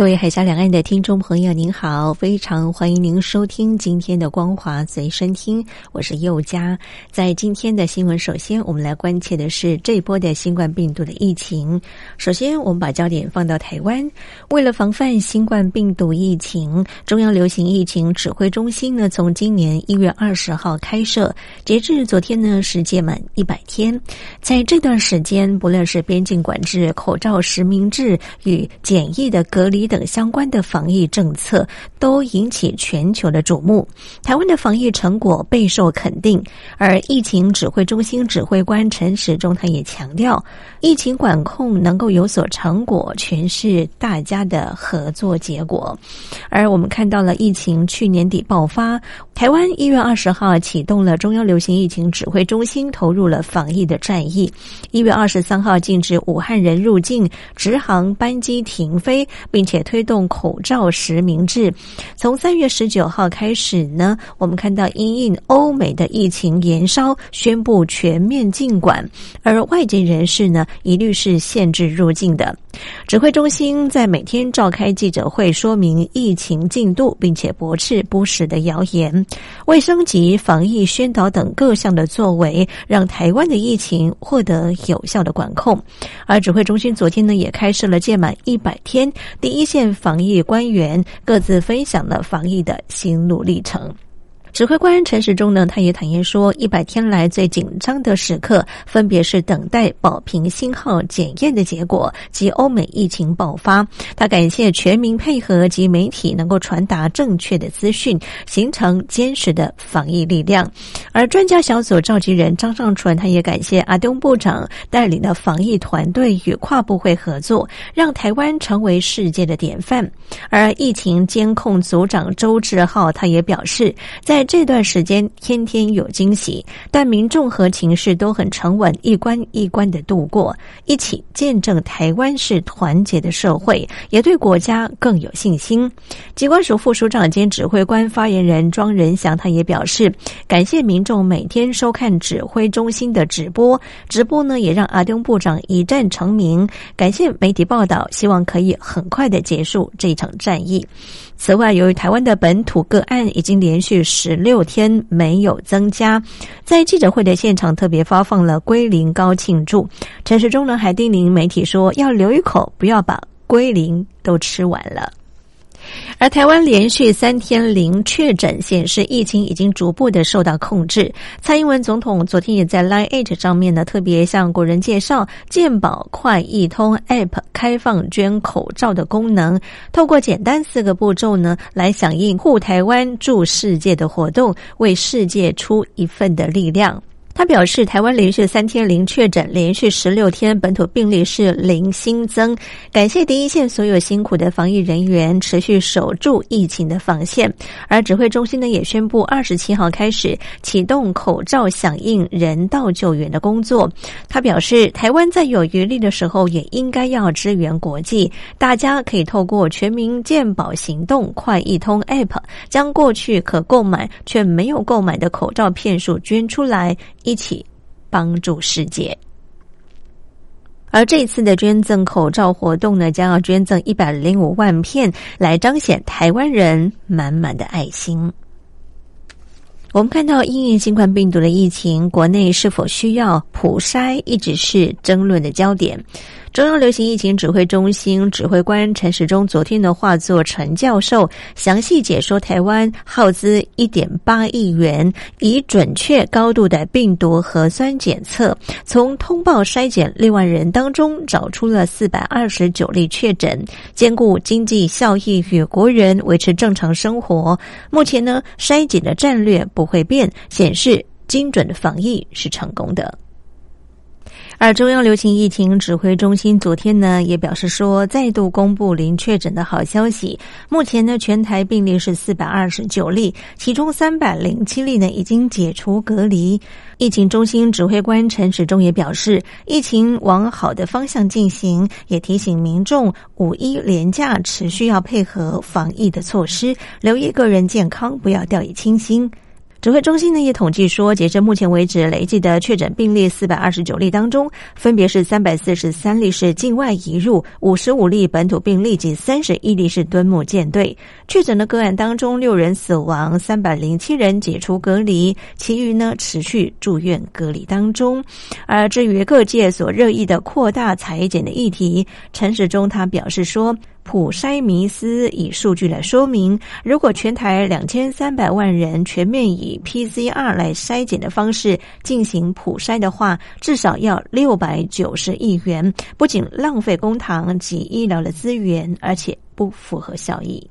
各位海峡两岸的听众朋友，您好，非常欢迎您收听今天的光华随身听，我是佑佳。在今天的新闻，首先我们来关切的是这一波的新冠病毒的疫情。首先，我们把焦点放到台湾，为了防范新冠病毒疫情，中央流行疫情指挥中心呢，从今年一月二十号开设，截至昨天呢，是届满一百天。在这段时间，不论是边境管制、口罩实名制与简易的隔离。等相关的防疫政策都引起全球的瞩目，台湾的防疫成果备受肯定。而疫情指挥中心指挥官陈时中他也强调，疫情管控能够有所成果，全是大家的合作结果。而我们看到了疫情去年底爆发，台湾一月二十号启动了中央流行疫情指挥中心投入了防疫的战役。一月二十三号禁止武汉人入境，直航班机停飞，并且。推动口罩实名制，从三月十九号开始呢，我们看到因应欧美的疫情延烧，宣布全面禁管，而外籍人士呢，一律是限制入境的。指挥中心在每天召开记者会，说明疫情进度，并且驳斥不实的谣言。卫生及防疫宣导等各项的作为，让台湾的疫情获得有效的管控。而指挥中心昨天呢，也开设了届满一百天第一一线防疫官员各自分享了防疫的心路历程。指挥官陈时中呢，他也坦言说，一百天来最紧张的时刻，分别是等待保平信号检验的结果及欧美疫情爆发。他感谢全民配合及媒体能够传达正确的资讯，形成坚实的防疫力量。而专家小组召集人张尚淳，他也感谢阿东部长带领的防疫团队与跨部会合作，让台湾成为世界的典范。而疫情监控组长周志浩，他也表示，在在这段时间，天天有惊喜，但民众和情势都很沉稳，一关一关的度过，一起见证台湾是团结的社会，也对国家更有信心。机关署副署长兼指挥官发言人庄仁祥，他也表示，感谢民众每天收看指挥中心的直播，直播呢也让阿东部长一战成名。感谢媒体报道，希望可以很快的结束这场战役。此外，由于台湾的本土个案已经连续十六天没有增加，在记者会的现场特别发放了龟苓膏庆祝。陈时中呢还叮咛媒体说，要留一口，不要把龟苓都吃完了。而台湾连续三天零确诊，显示疫情已经逐步的受到控制。蔡英文总统昨天也在 Line Eight 上面呢，特别向国人介绍健保快易通 App 开放捐口罩的功能，透过简单四个步骤呢，来响应护台湾助世界的活动，为世界出一份的力量。他表示，台湾连续三天零确诊，连续十六天本土病例是零新增。感谢第一线所有辛苦的防疫人员，持续守住疫情的防线。而指挥中心呢，也宣布二十七号开始启动口罩响应人道救援的工作。他表示，台湾在有余力的时候，也应该要支援国际。大家可以透过全民健保行动快易通 App，将过去可购买却没有购买的口罩片数捐出来。一起帮助世界。而这次的捐赠口罩活动呢，将要捐赠一百零五万片，来彰显台湾人满满的爱心。我们看到，因应新冠病毒的疫情，国内是否需要普筛，一直是争论的焦点。中央流行疫情指挥中心指挥官陈时中昨天的话作陈教授详细解说，台湾耗资一点八亿元，以准确高度的病毒核酸检测，从通报筛检六万人当中找出了四百二十九例确诊，兼顾经济效益与国人维持正常生活。目前呢，筛检的战略不会变，显示精准的防疫是成功的。而中央流行疫情指挥中心昨天呢也表示说，再度公布零确诊的好消息。目前呢，全台病例是四百二十九例，其中三百零七例呢已经解除隔离。疫情中心指挥官陈时中也表示，疫情往好的方向进行，也提醒民众五一连假持续要配合防疫的措施，留意个人健康，不要掉以轻心。指挥中心呢也统计说，截至目前为止，累计的确诊病例四百二十九例当中，分别是三百四十三例是境外移入，五十五例本土病例及三十一例是敦睦舰队。确诊的个案当中，六人死亡，三百零七人解除隔离，其余呢持续住院隔离当中。而至于各界所热议的扩大裁剪的议题，陈时中他表示说。普筛迷思以数据来说明，如果全台两千三百万人全面以 PCR 来筛检的方式进行普筛的话，至少要六百九十亿元，不仅浪费公堂及医疗的资源，而且不符合效益。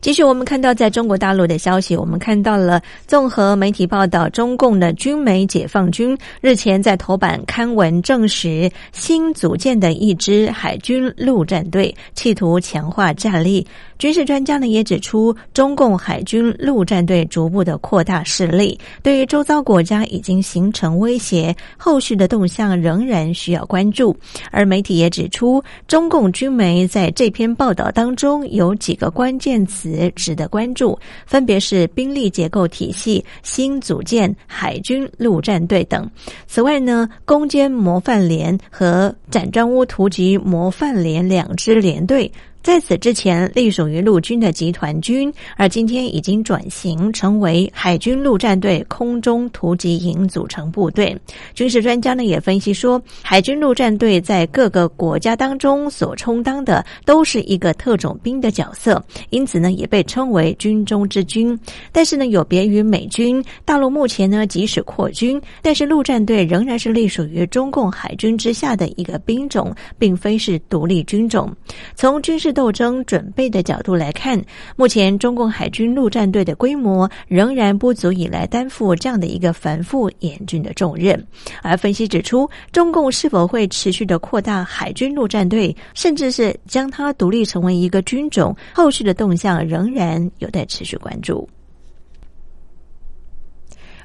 继续，我们看到在中国大陆的消息，我们看到了综合媒体报道，中共的军媒解放军日前在头版刊文证实，新组建的一支海军陆战队企图强化战力。军事专家呢也指出，中共海军陆战队逐步的扩大势力，对于周遭国家已经形成威胁，后续的动向仍然需要关注。而媒体也指出，中共军媒在这篇报道当中有几个关键词值得关注，分别是兵力结构体系、新组建海军陆战队等。此外呢，攻坚模范连和展砖屋突击模范连两支连队。在此之前，隶属于陆军的集团军，而今天已经转型成为海军陆战队空中突击营组成部队。军事专家呢也分析说，海军陆战队在各个国家当中所充当的都是一个特种兵的角色，因此呢也被称为军中之军。但是呢，有别于美军，大陆目前呢即使扩军，但是陆战队仍然是隶属于中共海军之下的一个兵种，并非是独立军种。从军事斗争准备的角度来看，目前中共海军陆战队的规模仍然不足以来担负这样的一个繁复严峻的重任。而分析指出，中共是否会持续的扩大海军陆战队，甚至是将它独立成为一个军种，后续的动向仍然有待持续关注。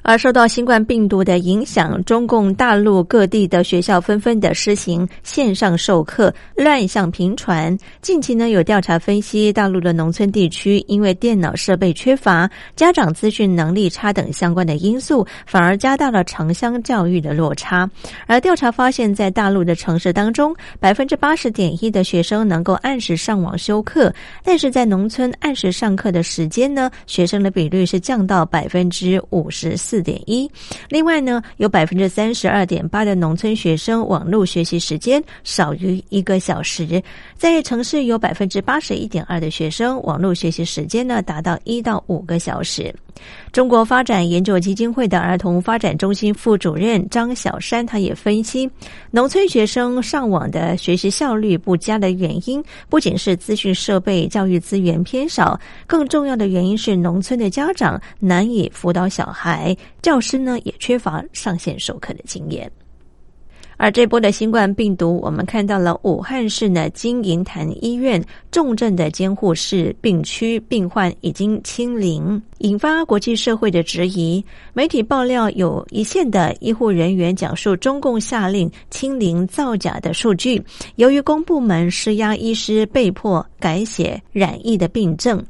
而受到新冠病毒的影响，中共大陆各地的学校纷纷的施行线上授课，乱象频传。近期呢，有调查分析，大陆的农村地区因为电脑设备缺乏、家长资讯能力差等相关的因素，反而加大了城乡教育的落差。而调查发现，在大陆的城市当中，百分之八十点一的学生能够按时上网修课，但是在农村按时上课的时间呢，学生的比率是降到百分之五十四。四点一，另外呢，有百分之三十二点八的农村学生网络学习时间少于一个小时，在城市有百分之八十一点二的学生网络学习时间呢达到一到五个小时。中国发展研究基金会的儿童发展中心副主任张小山，他也分析，农村学生上网的学习效率不佳的原因，不仅是资讯设备、教育资源偏少，更重要的原因是农村的家长难以辅导小孩，教师呢也缺乏上线授课的经验。而这波的新冠病毒，我们看到了武汉市呢金银潭医院重症的监护室病区病患已经清零，引发国际社会的质疑。媒体爆料有一线的医护人员讲述中共下令清零造假的数据，由于公部门施压，医师被迫改写染疫的病症。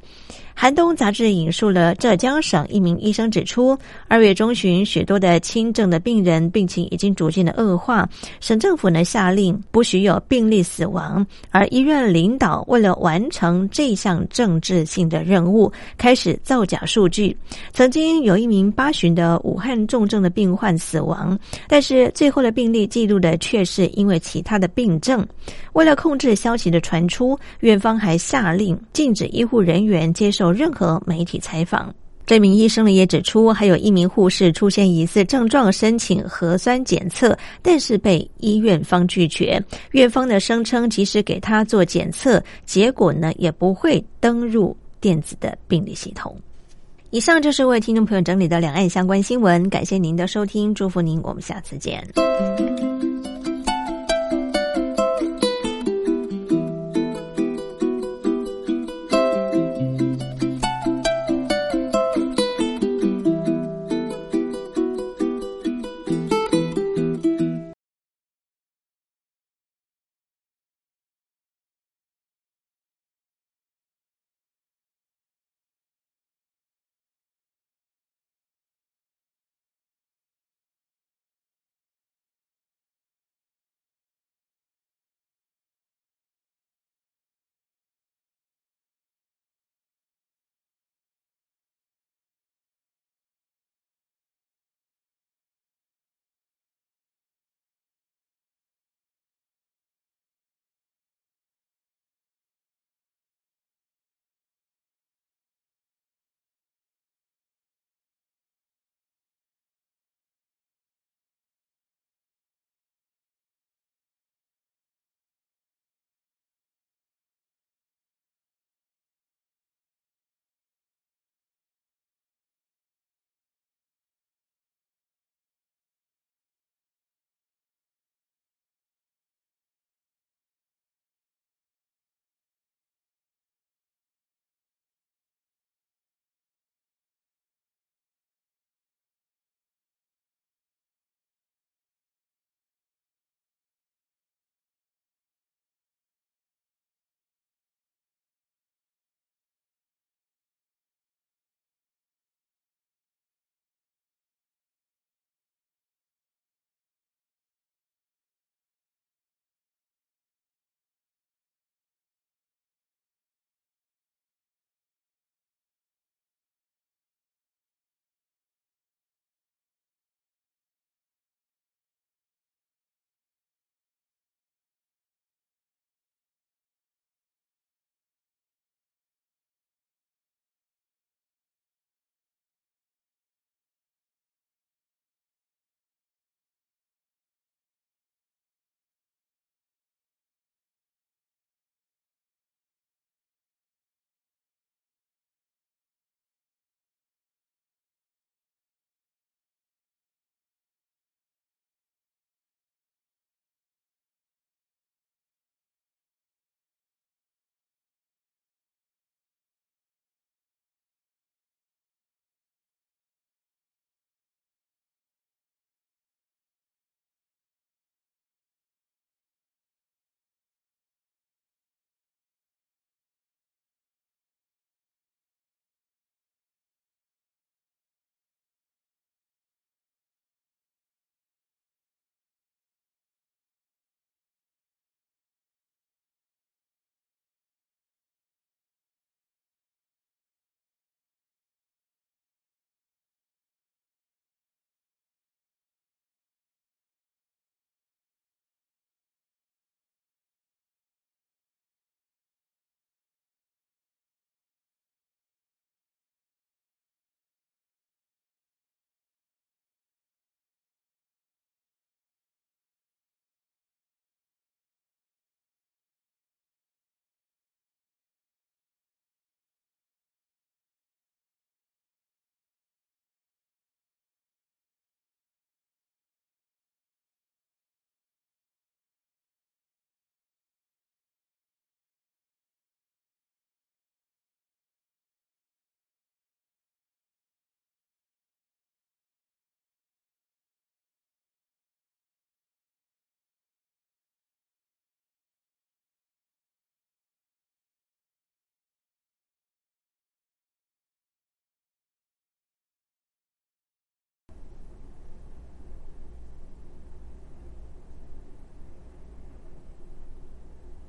寒冬杂志引述了浙江省一名医生指出，二月中旬，许多的轻症的病人病情已经逐渐的恶化，省政府呢下令不许有病例死亡，而医院领导为了完成这项政治性的任务，开始造假数据。曾经有一名八旬的武汉重症的病患死亡，但是最后的病例记录的却是因为其他的病症。为了控制消息的传出，院方还下令禁止医护人员接受。有任何媒体采访，这名医生呢也指出，还有一名护士出现疑似症状，申请核酸检测，但是被医院方拒绝。院方呢声称，即使给他做检测，结果呢也不会登入电子的病历系统。以上就是为听众朋友整理的两岸相关新闻，感谢您的收听，祝福您，我们下次见。